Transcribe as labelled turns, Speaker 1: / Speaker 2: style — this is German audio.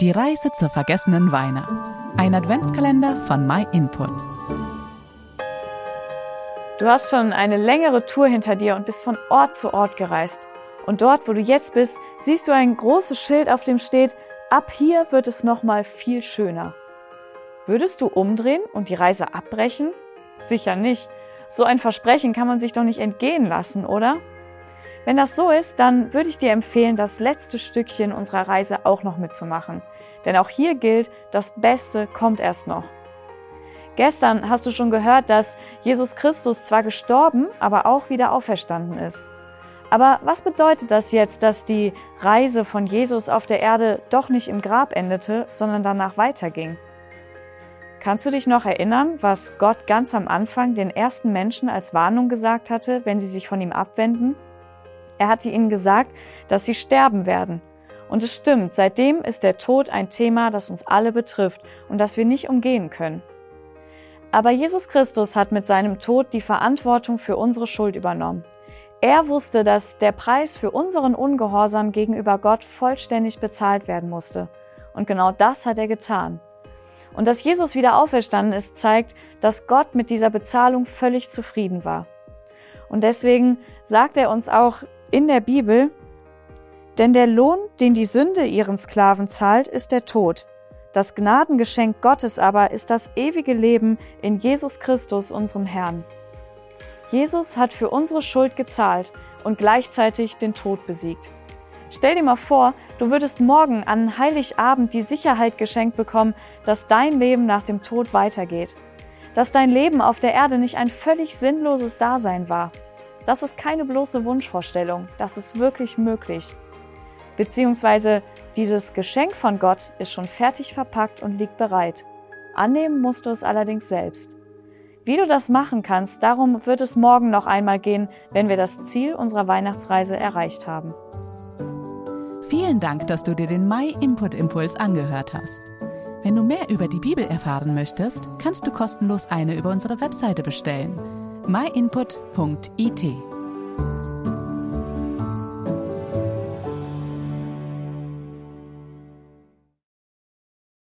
Speaker 1: Die Reise zur vergessenen Weihnacht. Ein Adventskalender von MyInput.
Speaker 2: Du hast schon eine längere Tour hinter dir und bist von Ort zu Ort gereist. Und dort, wo du jetzt bist, siehst du ein großes Schild, auf dem steht, ab hier wird es nochmal viel schöner. Würdest du umdrehen und die Reise abbrechen? Sicher nicht. So ein Versprechen kann man sich doch nicht entgehen lassen, oder? Wenn das so ist, dann würde ich dir empfehlen, das letzte Stückchen unserer Reise auch noch mitzumachen. Denn auch hier gilt, das Beste kommt erst noch. Gestern hast du schon gehört, dass Jesus Christus zwar gestorben, aber auch wieder auferstanden ist. Aber was bedeutet das jetzt, dass die Reise von Jesus auf der Erde doch nicht im Grab endete, sondern danach weiterging? Kannst du dich noch erinnern, was Gott ganz am Anfang den ersten Menschen als Warnung gesagt hatte, wenn sie sich von ihm abwenden? Er hatte ihnen gesagt, dass sie sterben werden. Und es stimmt, seitdem ist der Tod ein Thema, das uns alle betrifft und das wir nicht umgehen können. Aber Jesus Christus hat mit seinem Tod die Verantwortung für unsere Schuld übernommen. Er wusste, dass der Preis für unseren Ungehorsam gegenüber Gott vollständig bezahlt werden musste. Und genau das hat er getan. Und dass Jesus wieder auferstanden ist, zeigt, dass Gott mit dieser Bezahlung völlig zufrieden war. Und deswegen sagt er uns auch in der Bibel, denn der Lohn, den die Sünde ihren Sklaven zahlt, ist der Tod. Das Gnadengeschenk Gottes aber ist das ewige Leben in Jesus Christus, unserem Herrn. Jesus hat für unsere Schuld gezahlt und gleichzeitig den Tod besiegt. Stell dir mal vor, du würdest morgen an Heiligabend die Sicherheit geschenkt bekommen, dass dein Leben nach dem Tod weitergeht. Dass dein Leben auf der Erde nicht ein völlig sinnloses Dasein war. Das ist keine bloße Wunschvorstellung, das ist wirklich möglich. Beziehungsweise dieses Geschenk von Gott ist schon fertig verpackt und liegt bereit. Annehmen musst du es allerdings selbst. Wie du das machen kannst, darum wird es morgen noch einmal gehen, wenn wir das Ziel unserer Weihnachtsreise erreicht haben.
Speaker 1: Vielen Dank, dass du dir den My Input Impuls angehört hast. Wenn du mehr über die Bibel erfahren möchtest, kannst du kostenlos eine über unsere Webseite bestellen myinput.it.